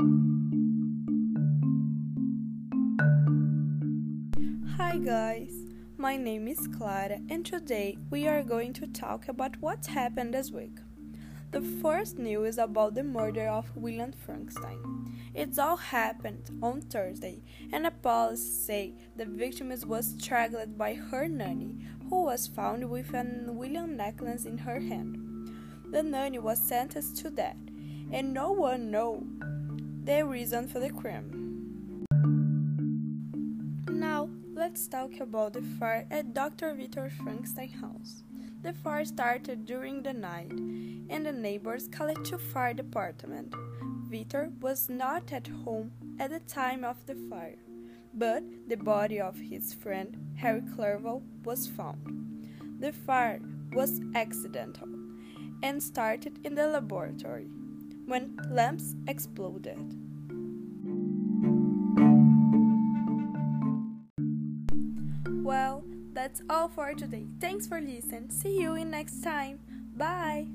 Hi guys, my name is Clara and today we are going to talk about what happened this week. The first news is about the murder of William Frankenstein. It all happened on Thursday, and the police say the victim was strangled by her nanny, who was found with a William necklace in her hand. The nanny was sentenced to death, and no one knows the reason for the crime. Now, let's talk about the fire at Dr. Victor Frankenstein's house. The fire started during the night, and the neighbors called to fire department. Victor was not at home at the time of the fire, but the body of his friend Harry Clerval was found. The fire was accidental and started in the laboratory when lamps exploded. Well, that's all for today. Thanks for listening. See you in next time. Bye.